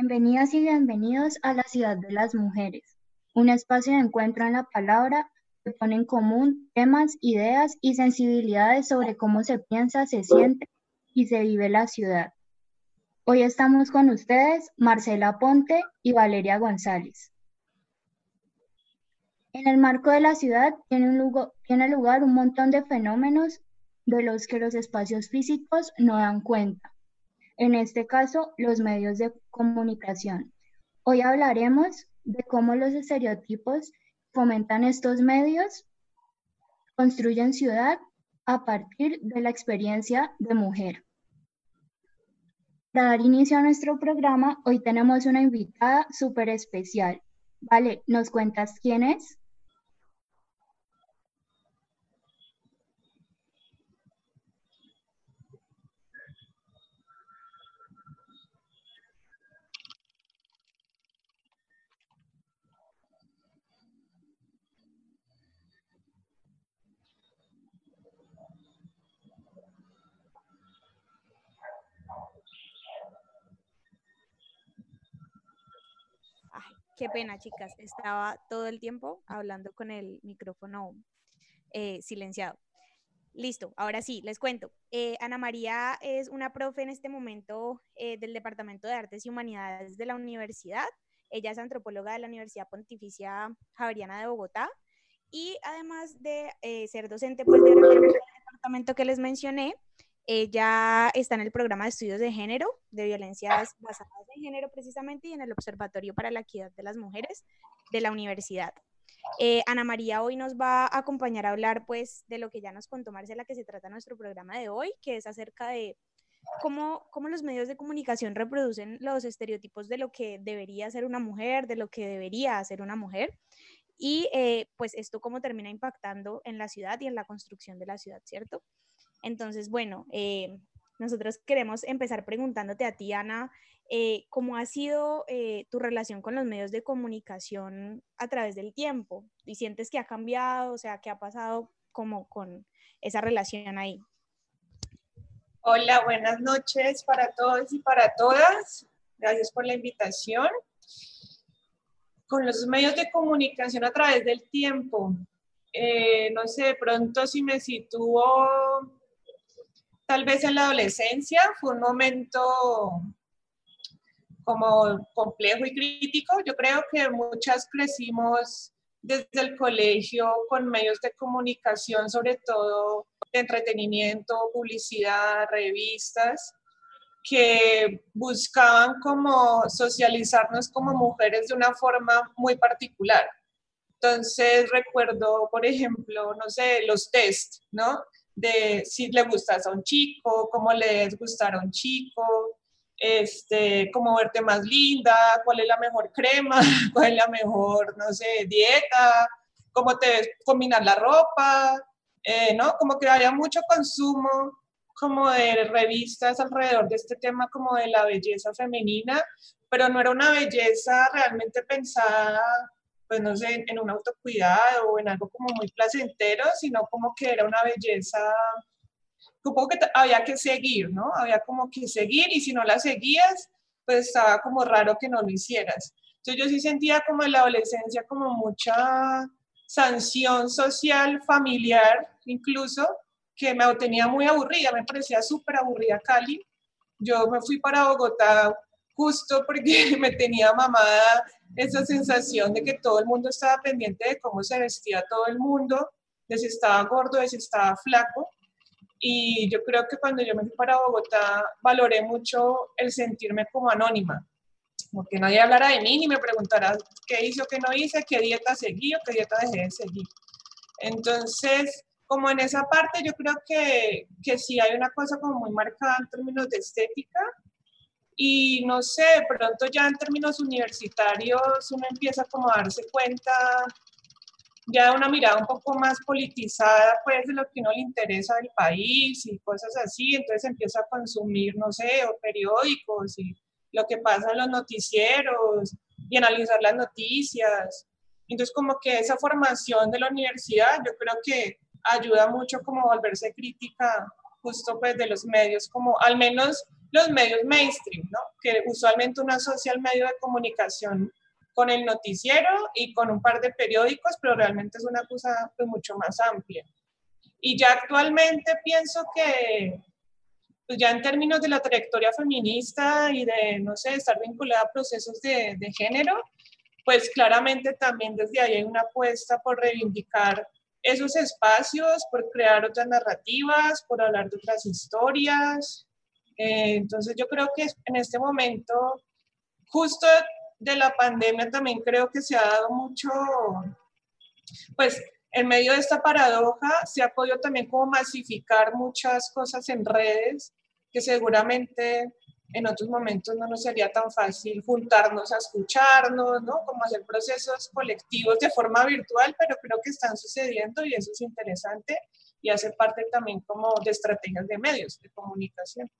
Bienvenidas y bienvenidos a la Ciudad de las Mujeres, un espacio de encuentro en la palabra que pone en común temas, ideas y sensibilidades sobre cómo se piensa, se siente y se vive la ciudad. Hoy estamos con ustedes Marcela Ponte y Valeria González. En el marco de la ciudad tiene, lugar, tiene lugar un montón de fenómenos de los que los espacios físicos no dan cuenta. En este caso, los medios de comunicación. Hoy hablaremos de cómo los estereotipos fomentan estos medios, construyen ciudad a partir de la experiencia de mujer. Para dar inicio a nuestro programa, hoy tenemos una invitada súper especial. Vale, ¿nos cuentas quién es? Qué pena, chicas. Estaba todo el tiempo hablando con el micrófono eh, silenciado. Listo, ahora sí, les cuento. Eh, Ana María es una profe en este momento eh, del Departamento de Artes y Humanidades de la universidad. Ella es antropóloga de la Universidad Pontificia Javeriana de Bogotá y además de ser docente pues, del departamento que les mencioné, ella está en el programa de estudios de género, de violencias basadas en género precisamente, y en el Observatorio para la Equidad de las Mujeres de la universidad. Eh, Ana María hoy nos va a acompañar a hablar pues de lo que ya nos contó Marcela, que se trata nuestro programa de hoy, que es acerca de cómo, cómo los medios de comunicación reproducen los estereotipos de lo que debería ser una mujer, de lo que debería ser una mujer, y eh, pues esto cómo termina impactando en la ciudad y en la construcción de la ciudad, ¿cierto? Entonces, bueno, eh, nosotros queremos empezar preguntándote a ti, Ana, eh, ¿cómo ha sido eh, tu relación con los medios de comunicación a través del tiempo? ¿Y sientes que ha cambiado? O sea, ¿qué ha pasado como con esa relación ahí? Hola, buenas noches para todos y para todas. Gracias por la invitación. Con los medios de comunicación a través del tiempo, no sé, de pronto si me sitúo tal vez en la adolescencia fue un momento como complejo y crítico. Yo creo que muchas crecimos desde el colegio con medios de comunicación, sobre todo de entretenimiento, publicidad, revistas, que buscaban como socializarnos como mujeres de una forma muy particular. Entonces recuerdo, por ejemplo, no sé, los test, ¿no? De si le gustas a un chico, cómo le debes gustar a un chico, este, cómo verte más linda, cuál es la mejor crema, cuál es la mejor, no sé, dieta, cómo te ves combinar la ropa, eh, ¿no? Como que haya mucho consumo como de revistas alrededor de este tema como de la belleza femenina, pero no era una belleza realmente pensada pues no sé, en un autocuidado o en algo como muy placentero, sino como que era una belleza, supongo que había que seguir, ¿no? Había como que seguir y si no la seguías, pues estaba como raro que no lo hicieras. Entonces yo sí sentía como en la adolescencia como mucha sanción social, familiar, incluso, que me tenía muy aburrida, me parecía súper aburrida Cali. Yo me fui para Bogotá justo porque me tenía mamada esa sensación de que todo el mundo estaba pendiente de cómo se vestía todo el mundo, de si estaba gordo, de si estaba flaco. Y yo creo que cuando yo me fui para Bogotá valoré mucho el sentirme como anónima, como que nadie hablara de mí ni me preguntara qué hice o qué no hice, qué dieta seguí o qué dieta dejé de seguir. Entonces, como en esa parte yo creo que, que sí hay una cosa como muy marcada en términos de estética, y no sé, pronto ya en términos universitarios uno empieza como a darse cuenta ya de una mirada un poco más politizada, pues, de lo que uno le interesa del país y cosas así, entonces empieza a consumir, no sé, periódicos y lo que pasa en los noticieros y analizar las noticias. Entonces, como que esa formación de la universidad, yo creo que ayuda mucho como volverse crítica justo pues de los medios, como al menos los medios mainstream, ¿no? porque usualmente uno asocia el medio de comunicación con el noticiero y con un par de periódicos, pero realmente es una cosa pues, mucho más amplia. Y ya actualmente pienso que, pues ya en términos de la trayectoria feminista y de, no sé, estar vinculada a procesos de, de género, pues claramente también desde ahí hay una apuesta por reivindicar esos espacios, por crear otras narrativas, por hablar de otras historias. Eh, entonces yo creo que en este momento, justo de la pandemia, también creo que se ha dado mucho, pues en medio de esta paradoja se ha podido también como masificar muchas cosas en redes que seguramente en otros momentos no nos sería tan fácil juntarnos a escucharnos, ¿no? Como hacer procesos colectivos de forma virtual, pero creo que están sucediendo y eso es interesante y hace parte también como de estrategias de medios de comunicación.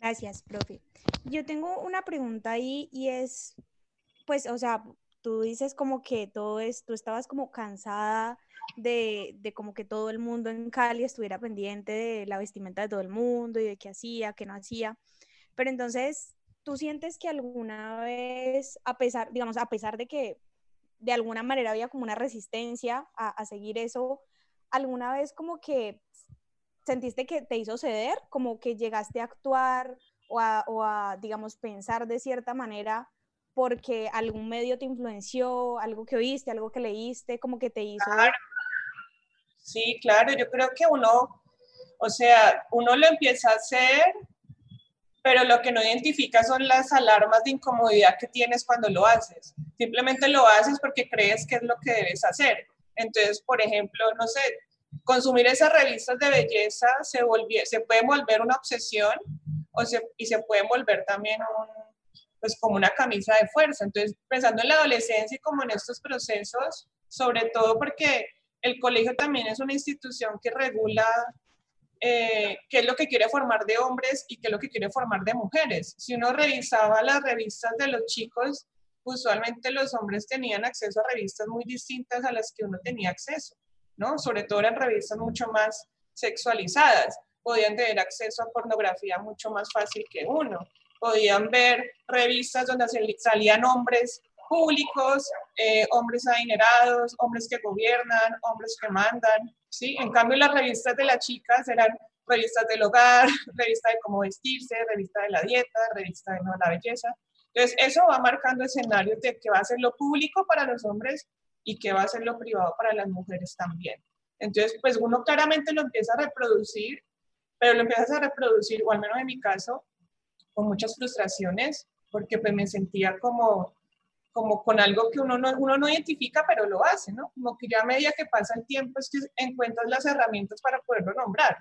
Gracias, profe. Yo tengo una pregunta ahí y es, pues, o sea, tú dices como que todo es, tú estabas como cansada de, de, como que todo el mundo en Cali estuviera pendiente de la vestimenta de todo el mundo y de qué hacía, qué no hacía. Pero entonces, ¿tú sientes que alguna vez, a pesar, digamos, a pesar de que de alguna manera había como una resistencia a, a seguir eso, alguna vez como que sentiste que te hizo ceder, como que llegaste a actuar o a, o a digamos, pensar de cierta manera porque algún medio te influenció, algo que oíste, algo que leíste, como que te hizo Sí, claro, yo creo que uno, o sea, uno lo empieza a hacer, pero lo que no identifica son las alarmas de incomodidad que tienes cuando lo haces. Simplemente lo haces porque crees que es lo que debes hacer. Entonces, por ejemplo, no sé, consumir esas revistas de belleza se, se puede volver una obsesión y se puede volver también un, pues como una camisa de fuerza. Entonces, pensando en la adolescencia y como en estos procesos, sobre todo porque el colegio también es una institución que regula eh, qué es lo que quiere formar de hombres y qué es lo que quiere formar de mujeres. Si uno revisaba las revistas de los chicos, usualmente los hombres tenían acceso a revistas muy distintas a las que uno tenía acceso, ¿no? Sobre todo en revistas mucho más sexualizadas. Podían tener acceso a pornografía mucho más fácil que uno. Podían ver revistas donde salían hombres públicos, eh, hombres adinerados, hombres que gobiernan, hombres que mandan, ¿sí? En cambio, las revistas de las chicas eran revistas del hogar, revista de cómo vestirse, revista de la dieta, revista de la belleza. Entonces, eso va marcando escenarios de que va a ser lo público para los hombres y que va a ser lo privado para las mujeres también. Entonces, pues uno claramente lo empieza a reproducir, pero lo empiezas a reproducir, o al menos en mi caso, con muchas frustraciones, porque pues me sentía como como con algo que uno no, uno no identifica, pero lo hace, ¿no? Como que ya a medida que pasa el tiempo es que encuentras las herramientas para poderlo nombrar.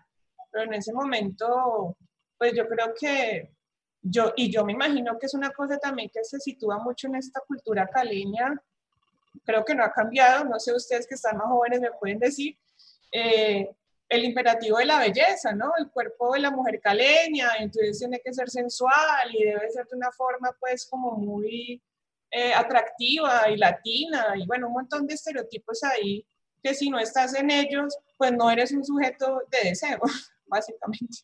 Pero en ese momento, pues yo creo que yo, y yo me imagino que es una cosa también que se sitúa mucho en esta cultura caleña, creo que no ha cambiado, no sé ustedes que están más jóvenes me pueden decir, eh, el imperativo de la belleza, ¿no? El cuerpo de la mujer caleña, entonces tiene que ser sensual y debe ser de una forma pues como muy eh, atractiva y latina y bueno, un montón de estereotipos ahí que si no estás en ellos, pues no eres un sujeto de deseo, básicamente.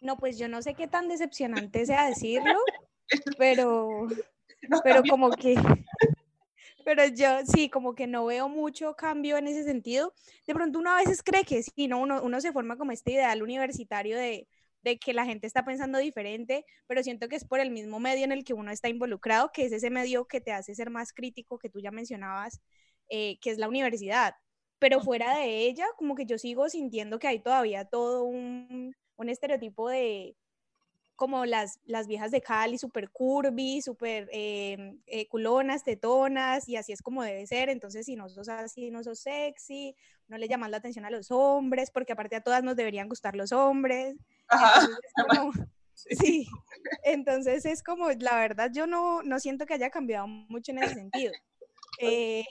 No, pues yo no sé qué tan decepcionante sea decirlo, pero, pero como que, pero yo sí, como que no veo mucho cambio en ese sentido. De pronto uno a veces cree que sí, ¿no? Uno, uno se forma como este ideal universitario de, de que la gente está pensando diferente, pero siento que es por el mismo medio en el que uno está involucrado, que es ese medio que te hace ser más crítico, que tú ya mencionabas, eh, que es la universidad. Pero fuera de ella, como que yo sigo sintiendo que hay todavía todo un, un estereotipo de, como las, las viejas de Cali, súper curvy, súper eh, eh, culonas, tetonas, y así es como debe ser. Entonces, si no sos así, no sos sexy, no le llamas la atención a los hombres, porque aparte a todas nos deberían gustar los hombres. Ajá. Entonces sí, entonces es como, la verdad, yo no, no siento que haya cambiado mucho en ese sentido. Eh,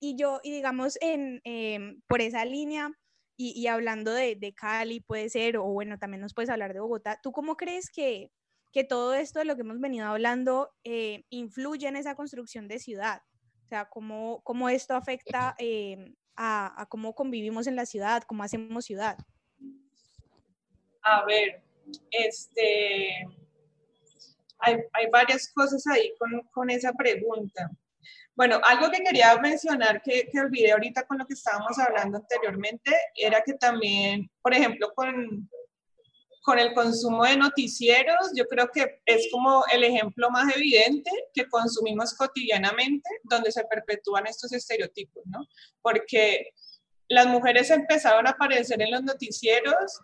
y yo, y digamos, en, em, por esa línea, y, hablando de, Cali, puede ser, o bueno, también nos puedes hablar de Bogotá, ¿tú cómo crees que, que todo esto de lo que hemos venido hablando eh, influye en esa construcción de ciudad? O sea, ¿cómo, cómo esto afecta eh, a, a, cómo convivimos en la ciudad, cómo hacemos ciudad? A ver, este, hay, hay varias cosas ahí con, con, esa pregunta. Bueno, algo que quería mencionar que, que olvidé ahorita con lo que estábamos hablando anteriormente era que también, por ejemplo, con, con el consumo de noticieros, yo creo que es como el ejemplo más evidente que consumimos cotidianamente, donde se perpetúan estos estereotipos, ¿no? Porque las mujeres empezaron a aparecer en los noticieros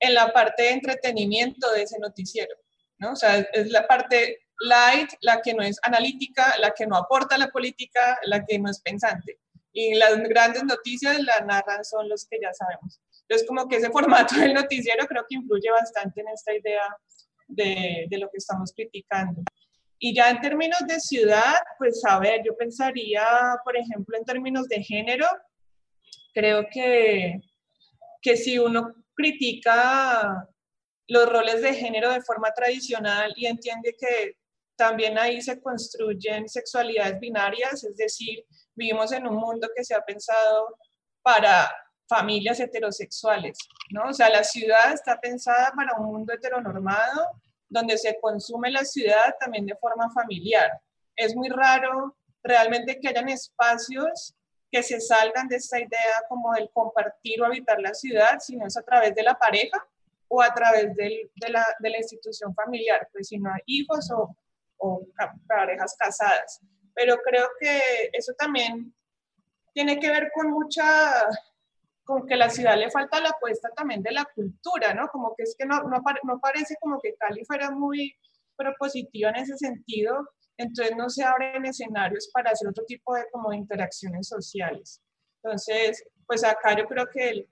en la parte de entretenimiento de ese noticiero, ¿no? O sea, es la parte light, la que no es analítica, la que no aporta a la política, la que no es pensante. Y las grandes noticias la narran son los que ya sabemos. Entonces, como que ese formato del noticiero creo que influye bastante en esta idea de, de lo que estamos criticando. Y ya en términos de ciudad, pues a ver, yo pensaría, por ejemplo, en términos de género, creo que, que si uno critica los roles de género de forma tradicional y entiende que también ahí se construyen sexualidades binarias, es decir, vivimos en un mundo que se ha pensado para familias heterosexuales, ¿no? O sea, la ciudad está pensada para un mundo heteronormado, donde se consume la ciudad también de forma familiar. Es muy raro realmente que hayan espacios que se salgan de esta idea como el compartir o habitar la ciudad, sino es a través de la pareja o a través de, la, de, la, institución familiar, pues si no hay hijos o, o parejas casadas. Pero creo que eso también tiene que ver con mucha con que la ciudad le falta la apuesta también de la cultura, ¿no? Como que es que no, no, no parece como que Cali fuera muy propositiva en ese sentido, entonces no se abren escenarios para hacer otro tipo de como interacciones sociales. Entonces, pues acá yo creo que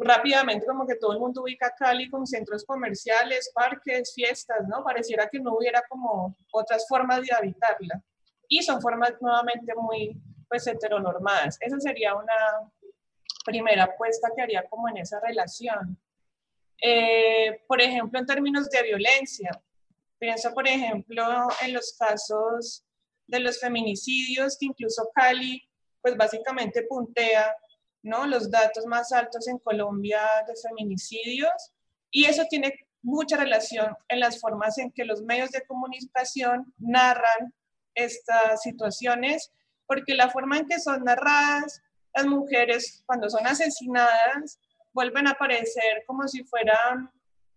rápidamente como que todo el mundo ubica Cali con centros comerciales, parques, fiestas, ¿no? Pareciera que no hubiera como otras formas de habitarla. Y son formas nuevamente muy, pues, heteronormadas. Esa sería una, primera apuesta que haría como en esa relación. Eh, por ejemplo, en términos de violencia, pienso, por ejemplo, en los casos de los feminicidios, que incluso Cali, pues básicamente puntea, ¿no? Los datos más altos en Colombia de feminicidios, y eso tiene mucha relación en las formas en que los medios de comunicación narran estas situaciones, porque la forma en que son narradas las mujeres cuando son asesinadas vuelven a aparecer como si fueran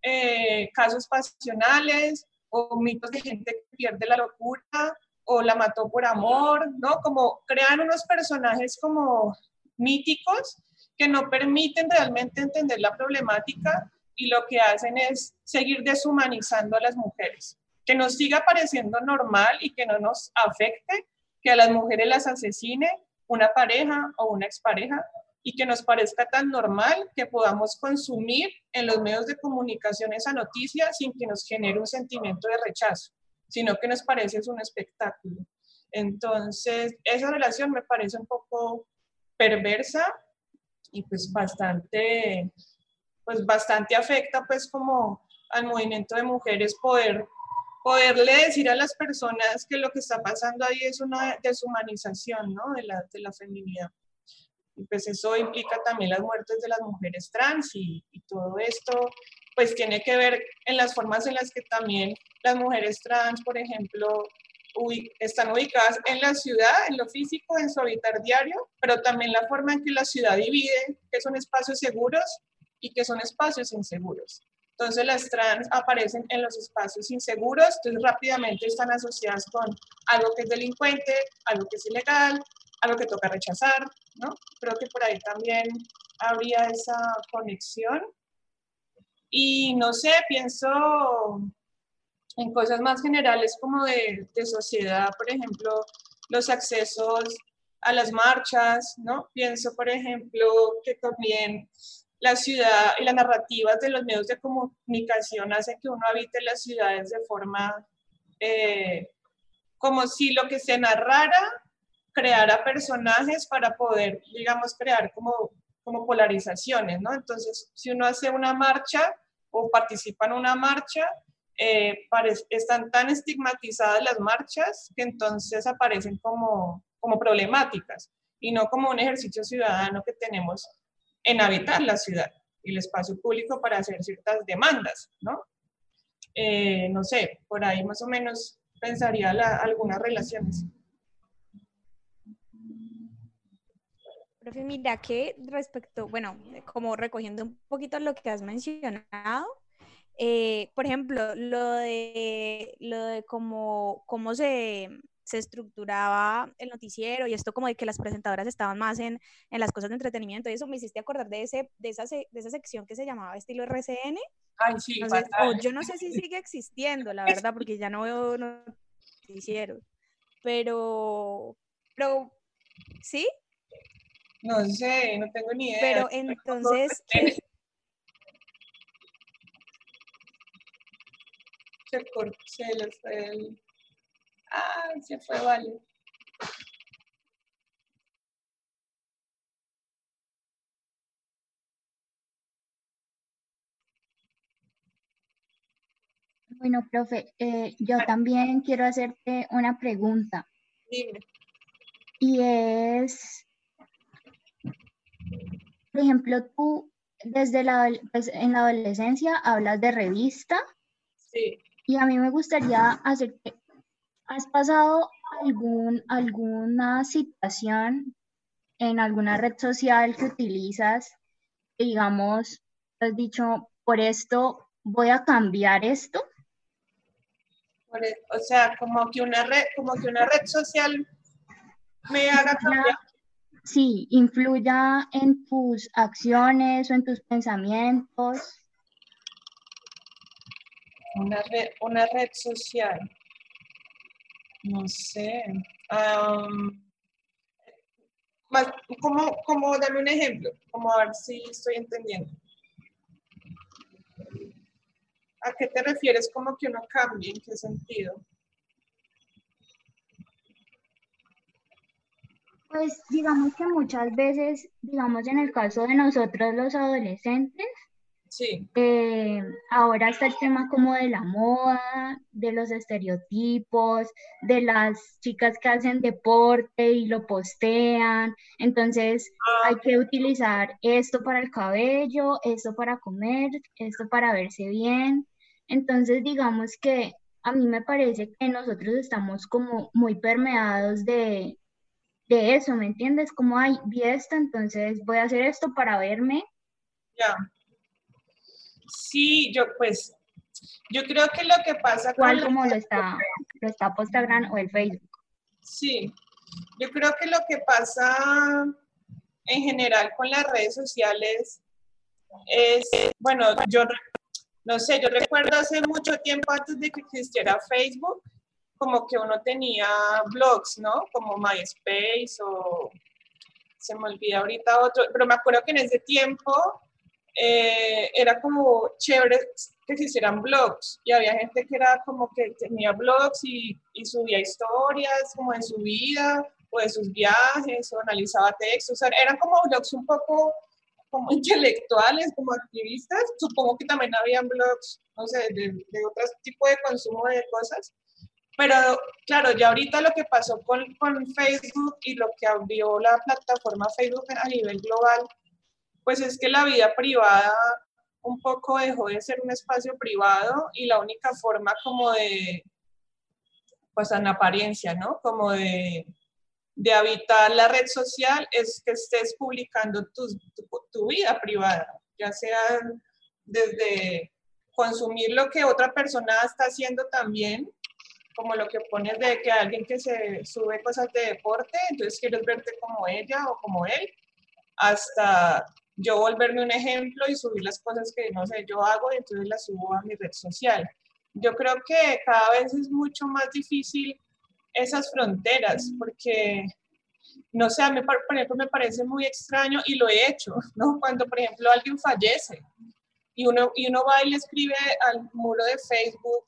eh, casos pasionales o mitos de gente que pierde la locura o la mató por amor, ¿no? Como crean unos personajes como míticos que no permiten realmente entender la problemática y lo que hacen es seguir deshumanizando a las mujeres. Que nos siga pareciendo normal y que no nos afecte que a las mujeres las asesine una pareja o una expareja y que nos parezca tan normal que podamos consumir en los medios de comunicación esa noticia sin que nos genere un sentimiento de rechazo, sino que nos parece un espectáculo. Entonces, esa relación me parece un poco perversa y pues bastante, pues bastante afecta pues como al movimiento de mujeres poder poderle decir a las personas que lo que está pasando ahí es una deshumanización ¿no? de, la, de la feminidad. Y pues eso implica también las muertes de las mujeres trans y, y, todo esto pues tiene que ver en las formas en las que también las mujeres trans, por ejemplo, están ubicadas en la ciudad, en lo físico, en su habitar diario, pero también la forma en que la ciudad divide, que son espacios seguros y que son espacios inseguros. Entonces las trans aparecen en los espacios inseguros, entonces rápidamente están asociadas con algo que es delincuente, algo que es ilegal, algo que toca rechazar, ¿no? Creo que por ahí también habría esa conexión. Y no sé, pienso en cosas más generales como de, de sociedad, por ejemplo, los accesos a las marchas, ¿no? Pienso, por ejemplo, que también la ciudad y las narrativas de los medios de comunicación hacen que uno habite las ciudades de forma eh, como si lo que se narrara creara personajes para poder, digamos, crear como, como polarizaciones, ¿no? Entonces, si uno hace una marcha o participa en una marcha, eh, están tan estigmatizadas las marchas que entonces aparecen como, como problemáticas y no como un ejercicio ciudadano que tenemos en habitar la ciudad. el espacio público para hacer ciertas demandas, ¿no? Eh, no sé, por ahí más o menos pensaría algunas relaciones. Profe, mira que respecto, bueno, como recogiendo un poquito lo que has mencionado, eh, por ejemplo, lo de, lo de cómo, cómo se, se estructuraba el noticiero y esto como de que las presentadoras estaban más en, en las cosas de entretenimiento y eso me hiciste acordar de, ese, de, esa, de esa sección que se llamaba estilo RCN. Ay, sí, yo no sé si sigue existiendo, la verdad, porque ya no veo noticieros, pero, pero, ¿sí? No sé, no tengo ni idea. Pero entonces... Se, se le fue el... Ah, se fue, vale. Bueno, profe, eh, yo también quiero hacerte una pregunta. Dime. Y es, por ejemplo, tú desde la, pues, en la adolescencia hablas de revista. Sí. Y a mí me gustaría hacerte ¿Has pasado algún, alguna situación en alguna red social que utilizas, digamos, has dicho, por esto voy a cambiar esto? E, o sea, como que una red, como que una red social me haga cambiar. Sí, influya en tus acciones o en tus pensamientos. Una red, una red social. No sé. más, como, como, dame un ejemplo, como a ver si estoy entendiendo. ¿A qué te refieres como que uno cambie? ¿En qué sentido? Pues digamos que muchas veces, digamos en el caso de nosotros los adolescentes, Sí. Eh, ahora está el tema como de la moda, de los estereotipos, de las chicas que hacen deporte y lo postean. Entonces ah. hay que utilizar esto para el cabello, esto para comer, esto para verse bien. Entonces digamos que a mí me parece que nosotros estamos como muy permeados de, de eso, ¿me entiendes? Como, hay vi esto, entonces voy a hacer esto para verme. Ya. Sí, yo pues, yo creo que lo que pasa ¿Cuál como lo está, lo está o el Facebook? Sí, yo creo que lo que pasa en general con las redes sociales es, bueno, yo no sé, yo recuerdo hace mucho tiempo antes de que existiera Facebook, como que uno tenía blogs, ¿no? Como MySpace o se me olvida ahorita otro, pero me acuerdo que en ese tiempo eh, era como chévere que se hicieran blogs y había gente que era como que tenía blogs y, y subía historias como de su vida o de sus viajes o analizaba textos, eran como blogs un poco como intelectuales, como activistas, supongo que también habían blogs, no sé, de, de otro tipo de consumo de cosas, pero claro, ya ahorita lo que pasó con, con Facebook y lo que abrió la plataforma Facebook a nivel global pues es que la vida privada un poco dejó de ser un espacio privado y la única forma como de, pues en apariencia, ¿no? Como de, de habitar la red social es que estés publicando tu, tu, vida privada, ya sea desde consumir lo que otra persona está haciendo también, como lo que pones de que alguien que se sube cosas de deporte, entonces quieres verte como ella o como él, hasta yo volverme un ejemplo y subir las cosas que, no sé, yo hago y entonces las subo a mi red social. Yo creo que cada vez es mucho más difícil esas fronteras porque, no sé, a mí, por ejemplo, me parece muy extraño y lo he hecho, ¿no? Cuando, por ejemplo, alguien fallece y uno, y uno va y le escribe al muro de Facebook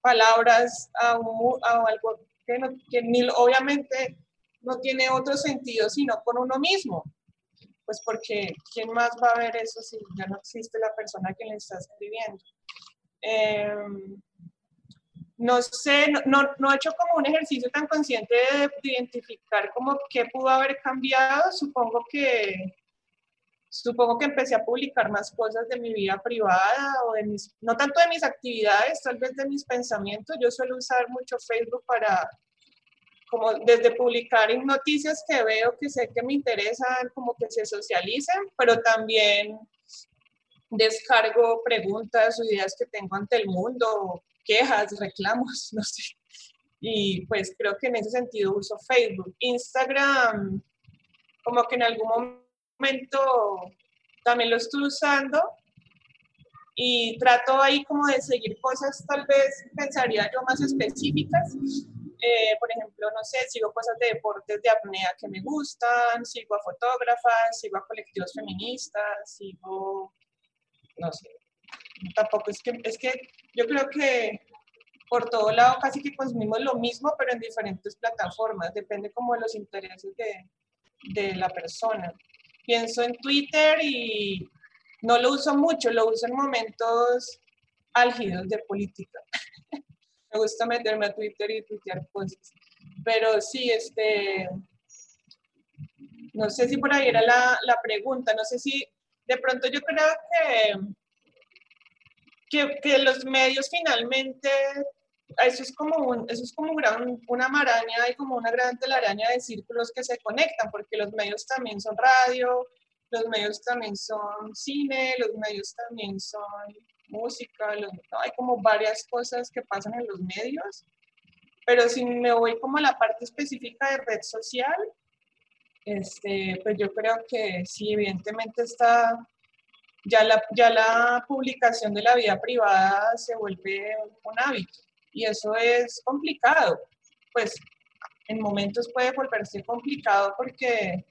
palabras a, a algo que, no, que ni, obviamente no tiene otro sentido sino con uno mismo pues porque ¿quién más va a ver eso si ya no existe la persona que le está escribiendo? Em, no sé, no, no, he hecho como un ejercicio tan consciente de, identificar como qué pudo haber cambiado. Supongo que, supongo que empecé a publicar más cosas de mi vida privada o de mis, no tanto de mis actividades, tal vez de mis pensamientos. Yo suelo usar mucho Facebook para, como desde publicar noticias que veo que sé que me interesan, como que se socialicen, pero también descargo preguntas o ideas que tengo ante el mundo, quejas, reclamos, no sé. Y pues creo que en ese sentido uso Facebook. Instagram, como que en algún momento también lo estoy usando y trato ahí como de seguir cosas tal vez pensaría yo más específicas. Eh, por ejemplo, no sé, sigo cosas de deportes de apnea que me gustan, sigo a fotógrafas, sigo a colectivos feministas, sigo, no sé, tampoco es que, es que yo creo que por todo lado casi que consumimos lo mismo, pero en diferentes plataformas, depende como de los intereses de, de la persona. Pienso en Twitter y no lo uso mucho, lo uso en momentos álgidos de política. Me gusta meterme a Twitter y tuitear cosas. Pero sí, este, no sé si por ahí era la, la pregunta, no sé si de pronto yo creo que, que, los medios finalmente eso es como, eso es como una maraña y como una gran telaraña de círculos que se conectan, porque los medios también son radio, los medios también son cine, los medios también son música, hay como varias cosas que pasan en los medios, pero si me voy como a la parte específica de red social, este, pues yo creo que sí, evidentemente está, ya la, ya la publicación de la vida privada se vuelve un hábito y eso es complicado. Pues en momentos puede volverse complicado porque,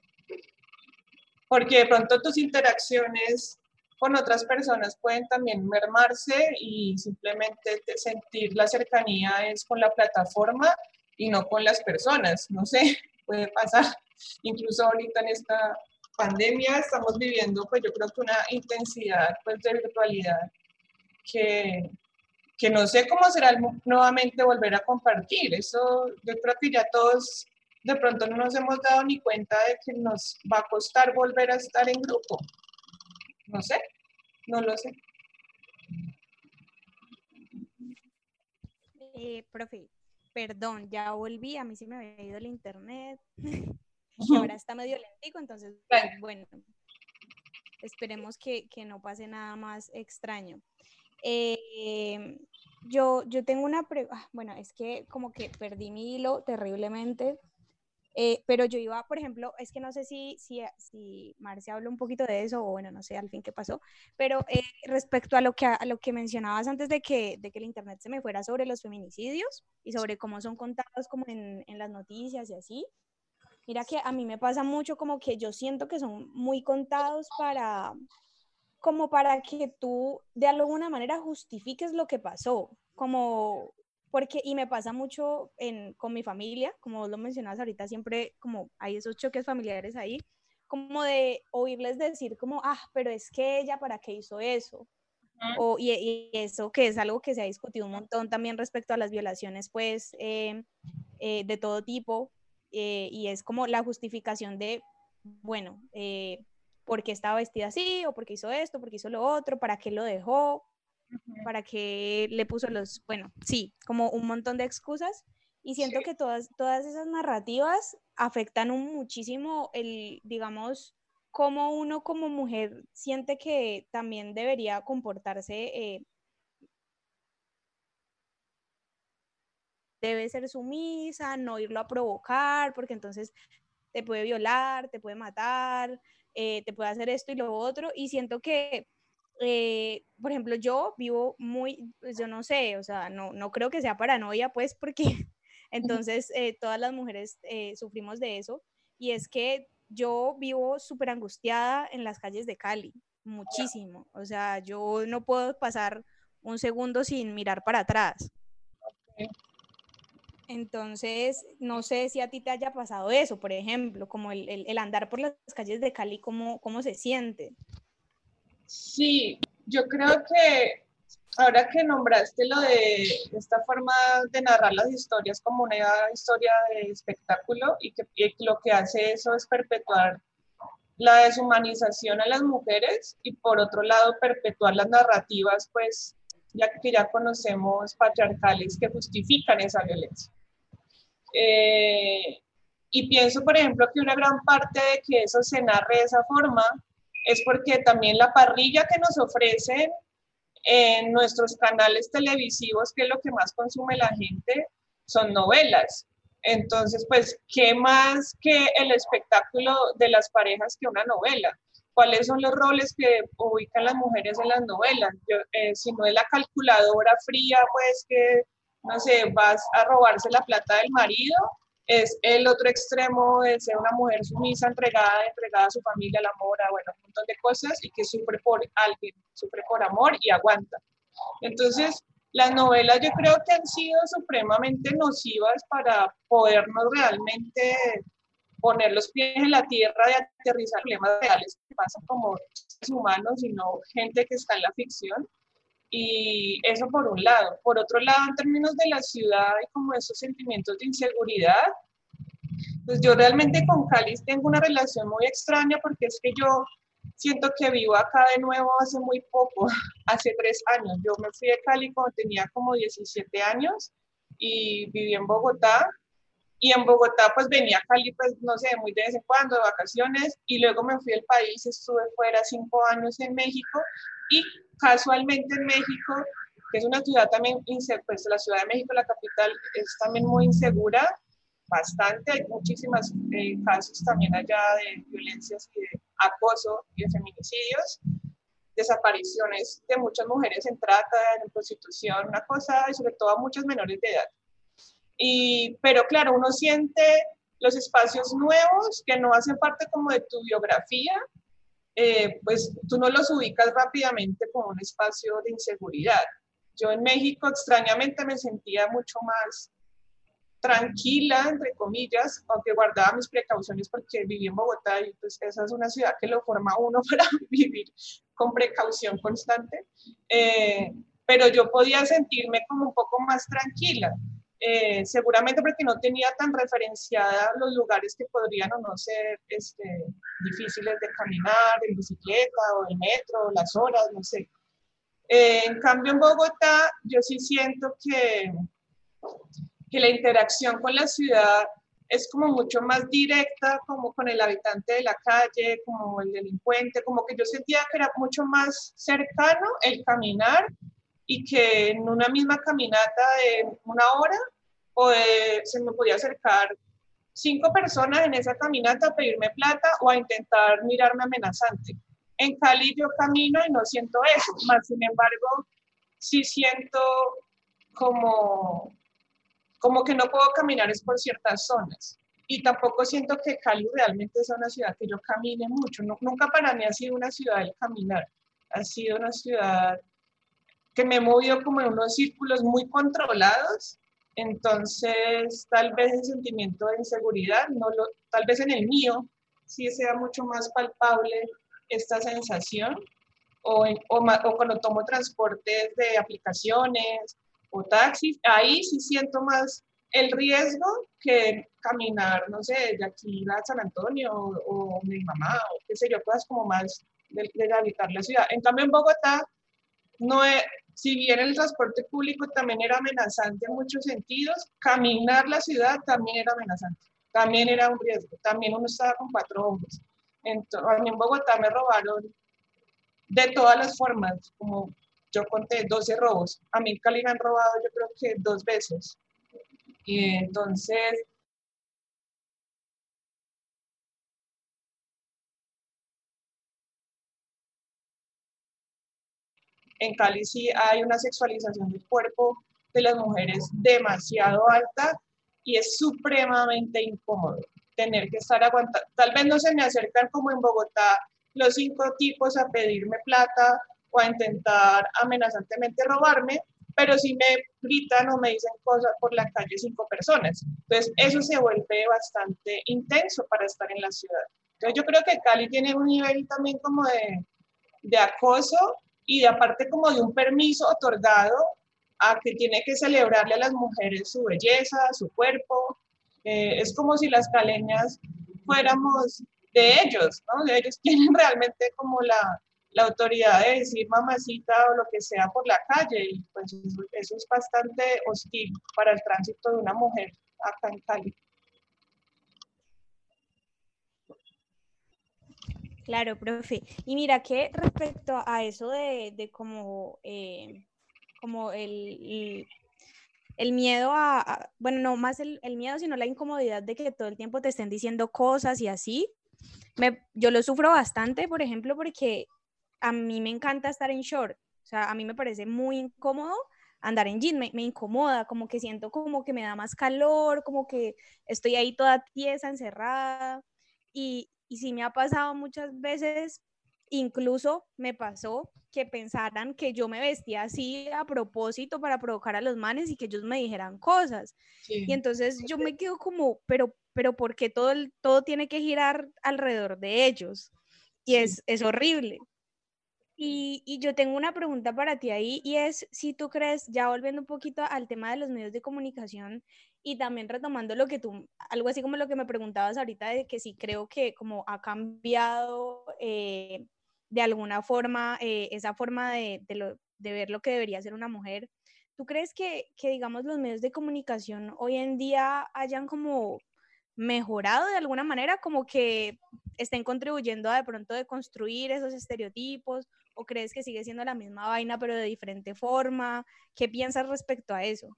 porque de pronto tus interacciones con otras personas pueden también mermarse y simplemente sentir la cercanía es con la plataforma y no con las personas. No sé, puede pasar. Incluso ahorita en esta pandemia estamos viviendo, pues yo creo que una intensidad pues, de virtualidad que, que no sé cómo será nuevamente volver a compartir. Eso yo creo que ya todos de pronto no nos hemos dado ni cuenta de que nos va a costar volver a estar en grupo. No sé, no lo sé. Eh, profe, perdón, ya volví, a mí sí me había ido el internet. ahora está medio lentico, entonces, bueno, esperemos que, que no pase nada más extraño. Eh, yo, yo tengo una, ah, bueno, es que como que perdí mi hilo terriblemente, eh, pero yo iba, por ejemplo, es que no sé si, si, si Marcia habló un poquito de eso, o bueno, no sé al fin qué pasó, pero eh, respecto a lo, que, a lo que mencionabas antes de que, de que el Internet se me fuera sobre los feminicidios y sobre cómo son contados como en, en las noticias y así, mira que a mí me pasa mucho como que yo siento que son muy contados para, como para que tú de alguna manera justifiques lo que pasó, como porque, y me pasa mucho en, con mi familia, como lo mencionabas ahorita, siempre como hay esos choques familiares ahí, como de oírles decir como, ah, pero es que ella, ¿para qué hizo eso? O, y, eso que es algo que se ha discutido un montón también respecto a las violaciones, pues, eh, eh, de todo tipo, eh, y es como la justificación de, bueno, porque estaba vestida así, o porque hizo esto, porque hizo lo otro, para qué lo dejó, para qué le puso los, bueno, sí, como un montón de excusas. Y siento que todas, todas esas narrativas afectan un muchísimo el, digamos, cómo uno como mujer siente que también debería comportarse. Eh, debe ser sumisa, no irlo a provocar, porque entonces te puede violar, te puede matar, eh, te puede hacer esto y lo otro, y siento que, eh, por ejemplo, yo vivo muy, pues yo no sé, o sea, no, no creo que sea paranoia, pues, porque entonces eh, todas las mujeres sufrimos de eso, y es que yo vivo súper angustiada en las calles de Cali, muchísimo, o sea, yo no puedo pasar un segundo sin mirar para atrás. Entonces, no sé si a ti te haya pasado eso, por ejemplo, como el, andar por las calles de Cali, ¿cómo, ¿cómo se siente? Sí, yo creo que ahora que nombraste lo de esta forma de narrar las historias como una historia de espectáculo y que lo que hace eso es perpetuar la deshumanización a las mujeres y por otro lado perpetuar las narrativas, pues ya que ya conocemos patriarcales que justifican esa violencia. Eh, y pienso, por ejemplo, que una gran parte de que eso se narre de esa forma es porque también la parrilla que nos ofrecen en nuestros canales televisivos, que es lo que más consume la gente, son novelas. Entonces, pues, ¿qué más que el espectáculo de las parejas que una novela? ¿Cuáles son los roles que ubican las mujeres en las novelas? Eh, si no es la calculadora fría, pues que, no sé, vas a robarse la plata del marido, es el otro extremo de ser una mujer sumisa, entregada, entregada a su familia, al amor, a bueno, un montón de cosas y que sufre por alguien, sufre por amor y aguanta. Entonces, las novelas yo creo que han sido supremamente nocivas para podernos realmente poner los pies en la tierra y aterrizar problemas reales que pasan como humanos y no gente que está en la ficción. Y eso por un lado. Por otro lado, en términos de la ciudad y como esos sentimientos de inseguridad, pues yo realmente con Cali tengo una relación muy extraña porque es que yo siento que vivo acá de nuevo hace muy poco, hace tres años. Yo me fui de Cali cuando tenía como 17 años y viví en Bogotá. Y en Bogotá pues venía a Cali pues no sé, muy de vez en cuando, de vacaciones. Y luego me fui al país, estuve fuera cinco años en México. Y casualmente en México, que es una ciudad también, pues la Ciudad de México, la capital, es también muy insegura, bastante, hay muchísimos eh, casos también allá de violencias y de acoso y de feminicidios, desapariciones de muchas mujeres en trata, en prostitución, una cosa, y sobre todo a muchas menores de edad. Y, pero claro, uno siente los espacios nuevos que no hacen parte como de tu biografía, eh, pues tú no los ubicas rápidamente como un espacio de inseguridad. Yo en México extrañamente me sentía mucho más tranquila, entre comillas, aunque guardaba mis precauciones porque viví en Bogotá y pues esa es una ciudad que lo forma uno para vivir con precaución constante, eh, pero yo podía sentirme como un poco más tranquila. Eh, seguramente porque no tenía tan referenciada los lugares que podrían o no ser este, difíciles de caminar, en bicicleta o en metro, las horas, no sé. Eh, en cambio, en Bogotá, yo sí siento que, que la interacción con la ciudad es como mucho más directa, como con el habitante de la calle, como el delincuente, como que yo sentía que era mucho más cercano el caminar y que en una misma caminata de una hora se me podía acercar cinco personas en esa caminata a pedirme plata o a intentar mirarme amenazante. En Cali yo camino y no siento eso, más sin embargo, sí siento como, como que no puedo caminar es por ciertas zonas. Y tampoco siento que Cali realmente es una ciudad que yo camine mucho. nunca para mí ha sido una ciudad de caminar. Ha sido una ciudad que me he movido como en unos círculos muy controlados. Entonces, tal vez el sentimiento de inseguridad, no lo, tal vez en el mío, sí sea mucho más palpable esta sensación. O, o, o cuando tomo transportes de aplicaciones o taxis, ahí sí siento más el riesgo que caminar, no sé, de aquí a San Antonio o, mi mamá o qué sé yo, cosas como más de, de habitar la ciudad. En cambio, en Bogotá, no si bien el transporte público también era amenazante en muchos sentidos, caminar la ciudad también era amenazante, también era un riesgo, también uno estaba con cuatro hombres. Entonces, a mí en Bogotá me robaron de todas las formas, como yo conté 12 robos. A mí en Cali han robado yo creo que dos veces. Y entonces En Cali sí hay una sexualización del cuerpo de las mujeres demasiado alta y es supremamente incómodo tener que estar aguantando. Tal vez no se me acercan como en Bogotá los cinco tipos a pedirme plata o a intentar amenazantemente robarme, pero sí me gritan o me dicen cosas por la calle cinco personas. Entonces, eso se vuelve bastante intenso para estar en la ciudad. Entonces, yo creo que Cali tiene un nivel también como de, de acoso y aparte como de un permiso otorgado a que tiene que celebrarle a las mujeres su belleza, su cuerpo. Eh, es como si las caleñas fuéramos de ellos, ¿no? De ellos tienen realmente como la, la autoridad de decir mamacita o lo que sea por la calle y pues eso, es bastante hostil para el tránsito de una mujer acá en Cali. Claro, profe. Y mira que respecto a eso de, de como, eh, como el, el, miedo a, bueno, no más el, el, miedo, sino la incomodidad de que todo el tiempo te estén diciendo cosas y así, me, yo lo sufro bastante, por ejemplo, porque a mí me encanta estar en short, o sea, a mí me parece muy incómodo andar en jean, me, me, incomoda, como que siento como que me da más calor, como que estoy ahí toda tiesa, encerrada, y, y sí me ha pasado muchas veces, incluso me pasó que pensaran que yo me vestía así a propósito para provocar a los manes y que ellos me dijeran cosas. Y entonces yo me quedo como, pero, pero ¿por qué todo, el, todo tiene que girar alrededor de ellos? Y es, es horrible. Y, y, yo tengo una pregunta para ti ahí y es si tú crees, ya volviendo un poquito al tema de los medios de comunicación y también retomando lo que tú, algo así como lo que me preguntabas ahorita de que sí creo que como ha cambiado eh, de alguna forma eh, esa forma de, de, lo, de, ver lo que debería ser una mujer. ¿Tú crees que, que, digamos, los medios de comunicación hoy en día hayan como mejorado de alguna manera, como que estén contribuyendo a de pronto de construir esos estereotipos o crees que sigue siendo la misma vaina pero de diferente forma? ¿Qué piensas respecto a eso?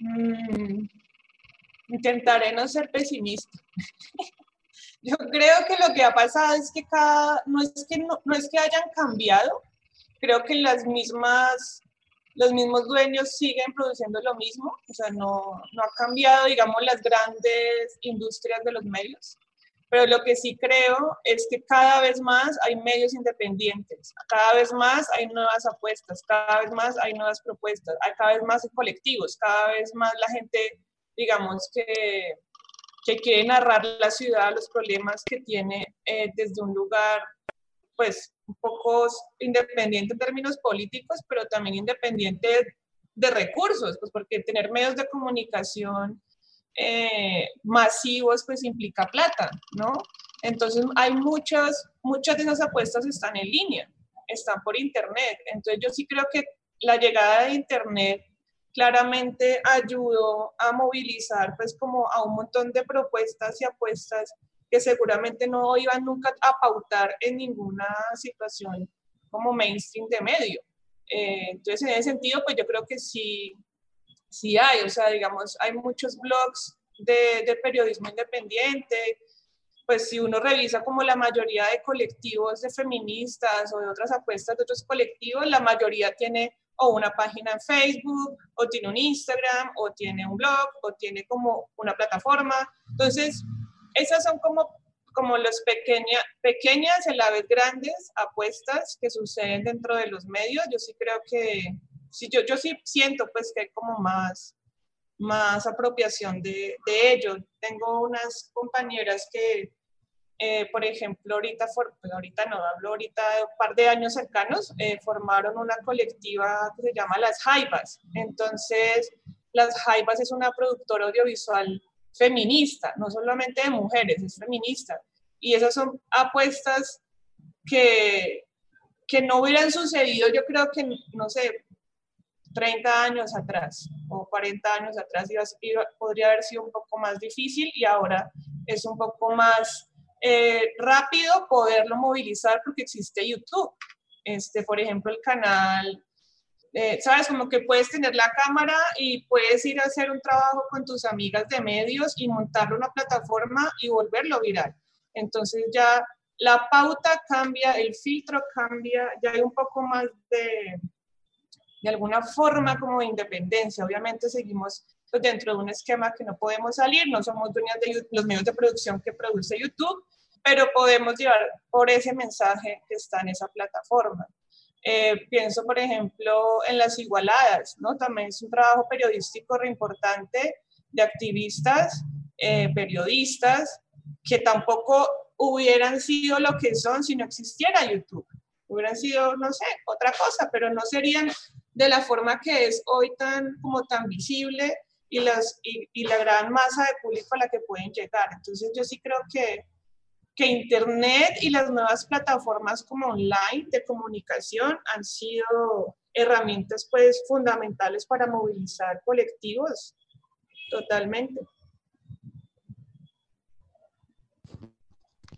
Mm, intentaré no ser pesimista. Yo creo que lo que ha pasado es que cada, no es que, no, no es que hayan cambiado, creo que las mismas, los mismos dueños siguen produciendo lo mismo, o sea, no, no ha cambiado, digamos, las grandes industrias de los medios. Pero lo que sí creo es que cada vez más hay medios independientes, cada vez más hay nuevas apuestas, cada vez más hay nuevas propuestas, hay cada vez más colectivos, cada vez más la gente, digamos, que, que quiere narrar la ciudad, los problemas que tiene eh, desde un lugar, pues, un poco independiente en términos políticos, pero también independiente de recursos, pues porque tener medios de comunicación eh, masivos pues implica plata, ¿no? Entonces hay muchas, muchas de esas apuestas están en línea, están por internet. Entonces yo sí creo que la llegada de internet claramente ayudó a movilizar pues como a un montón de propuestas y apuestas que seguramente no iban nunca a pautar en ninguna situación como mainstream de medio. Eh, entonces, en ese sentido, pues yo creo que sí, sí hay, o sea, digamos, hay muchos blogs de, de, periodismo independiente, pues si uno revisa como la mayoría de colectivos de feministas o de otras apuestas de otros colectivos, la mayoría tiene o una página en Facebook, o tiene un Instagram, o tiene un blog, o tiene como una plataforma. Entonces, esas son como, como las pequeña, pequeñas a la vez grandes apuestas que suceden dentro de los medios. Yo sí creo que, sí, yo, yo sí siento pues que hay como más, más apropiación de, de ello. Tengo unas compañeras que, eh, por ejemplo, ahorita, for, pues ahorita no hablo, ahorita un par de años cercanos, eh, formaron una colectiva que se llama Las Jaivas. Entonces, Las Jaivas es una productora audiovisual feminista, no solamente de mujeres, es feminista. Y esas son apuestas que, que no hubieran sucedido, yo creo que, no sé, 30 años atrás o 40 años atrás iba, podría haber sido un poco más difícil y ahora es un poco más eh, rápido poderlo movilizar porque existe YouTube. Este, por ejemplo, el canal, eh, sabes, como que puedes tener la cámara y puedes ir a hacer un trabajo con tus amigas de medios y montarle una plataforma y volverlo viral. Entonces ya la pauta cambia, el filtro cambia, ya hay un poco más de, de alguna forma como de independencia. Obviamente seguimos pues, dentro de un esquema que no podemos salir, no somos dueñas de los medios de producción que produce YouTube, pero podemos llevar por ese mensaje que está en esa plataforma. Eh, pienso, por ejemplo, en las igualadas, ¿no? También es un trabajo periodístico re importante de activistas, eh, periodistas, que tampoco hubieran sido lo que son si no existiera YouTube. Hubieran sido, no sé, otra cosa, pero no serían de la forma que es hoy tan, como tan visible y, las, y, la gran masa de público a la que pueden llegar. Entonces yo sí creo que, que Internet y las nuevas plataformas como online de comunicación han sido herramientas pues fundamentales para movilizar colectivos totalmente.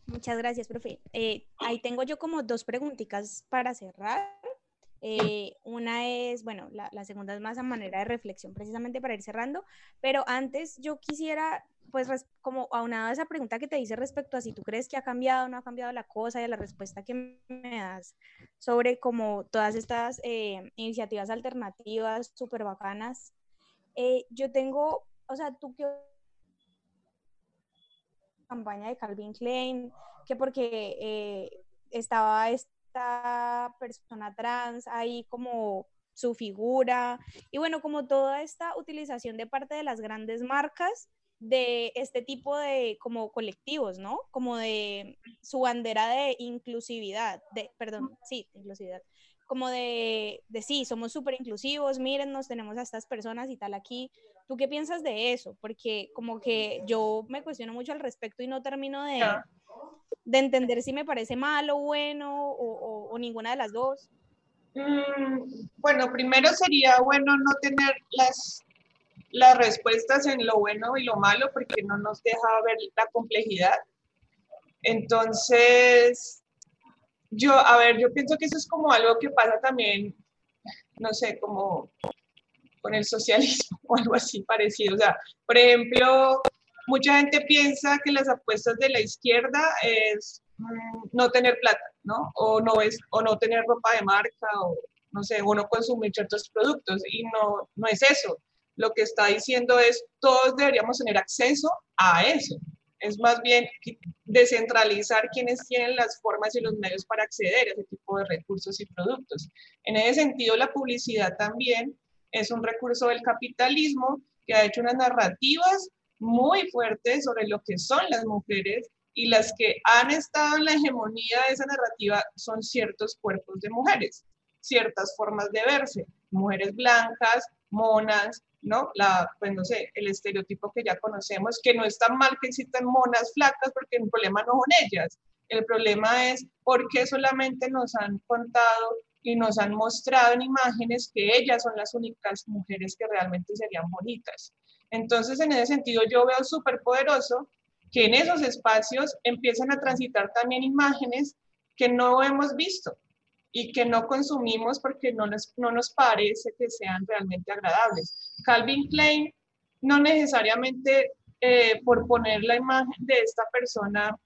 Muchas gracias, profe. Eh, ahí tengo yo como dos preguntitas para cerrar. Eh, una es, bueno, la, la, segunda es más a manera de reflexión, precisamente para ir cerrando, pero antes yo quisiera, pues, como aunado a esa pregunta que te hice respecto a si tú crees que ha cambiado o no ha cambiado la cosa y a la respuesta que me das sobre como todas estas eh, iniciativas alternativas súper bacanas, yo tengo, o sea, tú qué campaña de Calvin Klein, que porque eh, estaba esta persona trans ahí como su figura y bueno, como toda esta utilización de parte de las grandes marcas de este tipo de como colectivos, ¿no? Como de su bandera de inclusividad, de, perdón, sí, inclusividad, como de, sí, somos súper inclusivos, mírennos, tenemos a estas personas y tal aquí. ¿Tú qué piensas de eso? Porque como que yo me cuestiono mucho al respecto y no termino de, de entender si me parece malo, bueno o, o, ninguna de las dos. Mm, bueno, primero sería bueno no tener las, las respuestas en lo bueno y lo malo porque no nos deja ver la complejidad. Entonces, yo, a ver, yo pienso que eso es como algo que pasa también, no sé, como con el socialismo o algo así parecido. O sea, por ejemplo, mucha gente piensa que las apuestas de la izquierda es mm, no tener plata, ¿no? O no, es, o no tener ropa de marca, o no sé, o no consumir ciertos productos. Y no, no es eso. Lo que está diciendo es, todos deberíamos tener acceso a eso. Es más bien descentralizar quienes tienen las formas y los medios para acceder a ese tipo de recursos y productos. En ese sentido, la publicidad también es un recurso del capitalismo que ha hecho unas narrativas muy fuertes sobre lo que son las mujeres y las que han estado en la hegemonía de esa narrativa son ciertos cuerpos de mujeres, ciertas formas de verse, mujeres blancas, monas, ¿no? La, pues no sé, el estereotipo que ya conocemos, que no es tan mal que existan monas flacas porque el problema no son ellas, el problema es por qué solamente nos han contado y nos han mostrado en imágenes que ellas son las únicas mujeres que realmente serían bonitas. Entonces, en ese sentido, yo veo súper poderoso que en esos espacios empiezan a transitar también imágenes que no hemos visto y que no consumimos porque no nos, no nos parece que sean realmente agradables. Calvin Klein no necesariamente eh, por poner la imagen de esta persona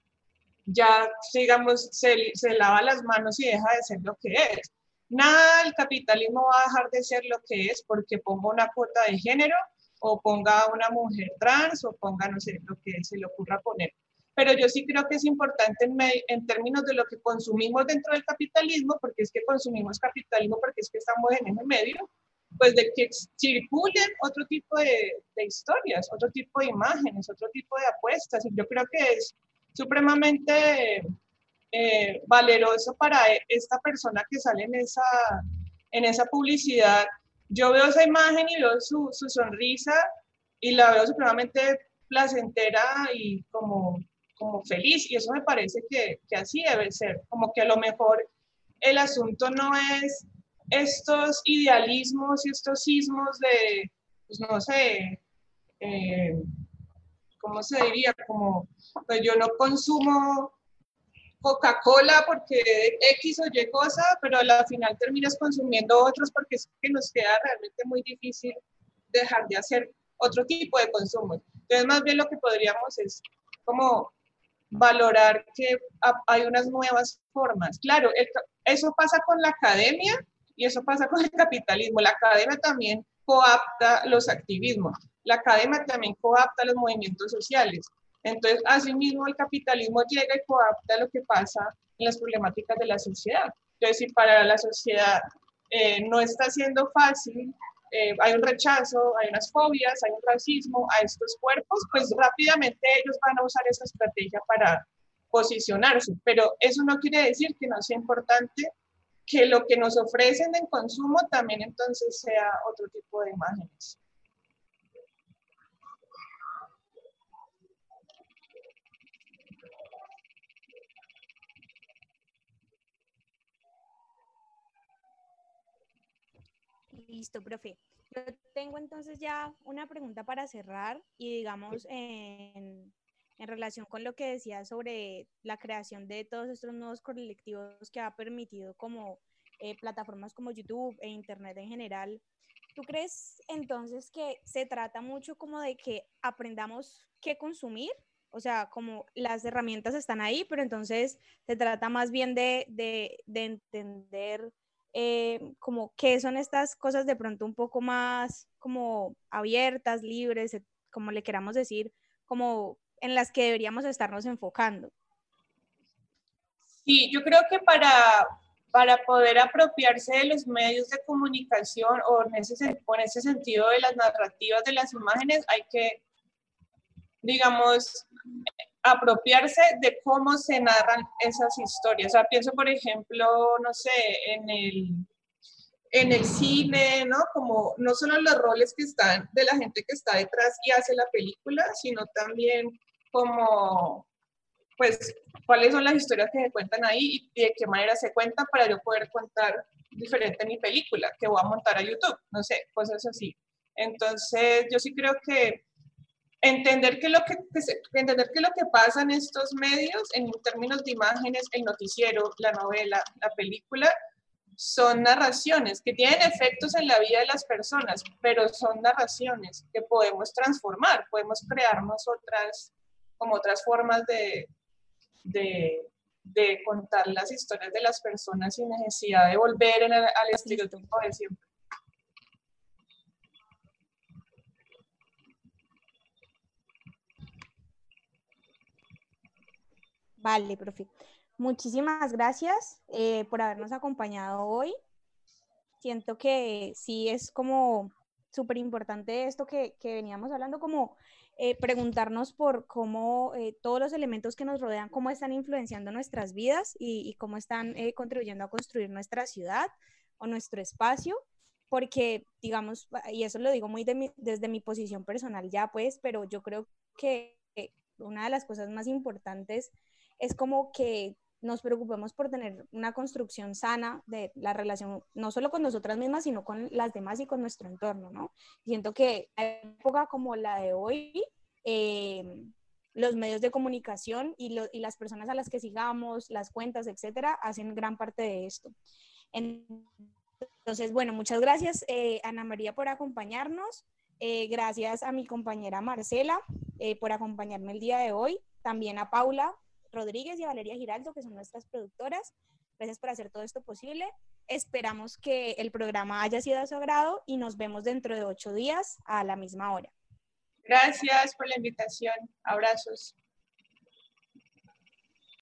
ya, digamos, se, se lava las manos y deja de ser lo que es. Nada, el capitalismo va a dejar de ser lo que es porque ponga una cuota de género o ponga una mujer trans o ponga, no sé, lo que se le ocurra poner. Pero yo sí creo que es importante en, en términos de lo que consumimos dentro del capitalismo, porque es que consumimos capitalismo, porque es que estamos en ese medio, pues de que circulen otro tipo de, de historias, otro tipo de imágenes, otro tipo de apuestas. Y yo creo que es supremamente eh, valeroso para esta persona que sale en esa, en esa publicidad yo veo esa imagen y veo su, su sonrisa y la veo supremamente placentera y como, como feliz. Y eso me parece que, que, así debe ser. Como que a lo mejor el asunto no es estos idealismos y estos sismos de, pues no sé, eh, ¿cómo se diría? Como, pues yo no consumo Coca-Cola porque X o Y cosa, pero a la final terminas consumiendo otros porque es que nos queda realmente muy difícil dejar de hacer otro tipo de consumo. Entonces, más bien lo que podríamos es como valorar que hay unas nuevas formas. Claro, eso pasa con la academia y eso pasa con el capitalismo. La academia también coapta los activismos. La academia también coapta los movimientos sociales. Entonces, asimismo, el capitalismo llega y coapta lo que pasa en las problemáticas de la sociedad. Entonces, si para la sociedad eh, no está siendo fácil, eh, hay un rechazo, hay unas fobias, hay un racismo a estos cuerpos, pues rápidamente ellos van a usar esa estrategia para posicionarse. Pero eso no quiere decir que no sea importante que lo que nos ofrecen en consumo también entonces sea otro tipo de imágenes. Listo, profe. Yo tengo entonces ya una pregunta para cerrar y digamos en, en relación con lo que decía sobre la creación de todos estos nuevos colectivos que ha permitido como eh, plataformas como YouTube e Internet en general. ¿Tú crees entonces que se trata mucho como de que aprendamos qué consumir? O sea, como las herramientas están ahí, pero entonces se trata más bien de, de, de entender eh, como qué son estas cosas de pronto un poco más como abiertas, libres, como le queramos decir, como en las que deberíamos estarnos enfocando. Sí, yo creo que para, para poder apropiarse de los medios de comunicación o en, ese, en ese sentido de las narrativas de las imágenes, hay que, digamos, apropiarse de cómo se narran esas historias. O sea, pienso, por ejemplo, no sé, en el, en el cine, ¿no? Como no solo los roles que están de la gente que está detrás y hace la película, sino también como, pues, cuáles son las historias que se cuentan ahí y de qué manera se cuentan para yo poder contar diferente mi película que voy a montar a YouTube, no sé, cosas así. Entonces, yo sí creo que entender que lo que, entender que lo que pasa en estos medios, en términos de imágenes, el noticiero, la novela, la película, son narraciones que tienen efectos en la vida de las personas, pero son narraciones que podemos transformar, podemos crearnos otras, como otras formas de, de, de contar las historias de las personas sin necesidad de volver al estereotipo de siempre. Vale, profe. Muchísimas gracias eh, por habernos acompañado hoy. Siento que sí es como súper importante esto que, que, veníamos hablando, como eh, preguntarnos por cómo eh, todos los elementos que nos rodean, cómo están influenciando nuestras vidas y, y cómo están contribuyendo a construir nuestra ciudad o nuestro espacio, porque digamos, y eso lo digo muy desde mi posición personal ya, pues, pero yo creo que una de las cosas más importantes es como que nos preocupemos por tener una construcción sana de la relación, no solo con nosotras mismas, sino con las demás y con nuestro entorno, ¿no? Siento que en época como la de hoy, eh, los medios de comunicación y, las personas a las que sigamos, las cuentas, etcétera, hacen gran parte de esto. Entonces, bueno, muchas gracias, eh, Ana María, por acompañarnos. Eh, gracias a mi compañera Marcela por acompañarme el día de hoy. También a Paula Rodríguez y Valeria Giraldo, que son nuestras productoras. Gracias por hacer todo esto posible. Esperamos que el programa haya sido a su agrado y nos vemos dentro de ocho días a la misma hora. Gracias por la invitación. Abrazos.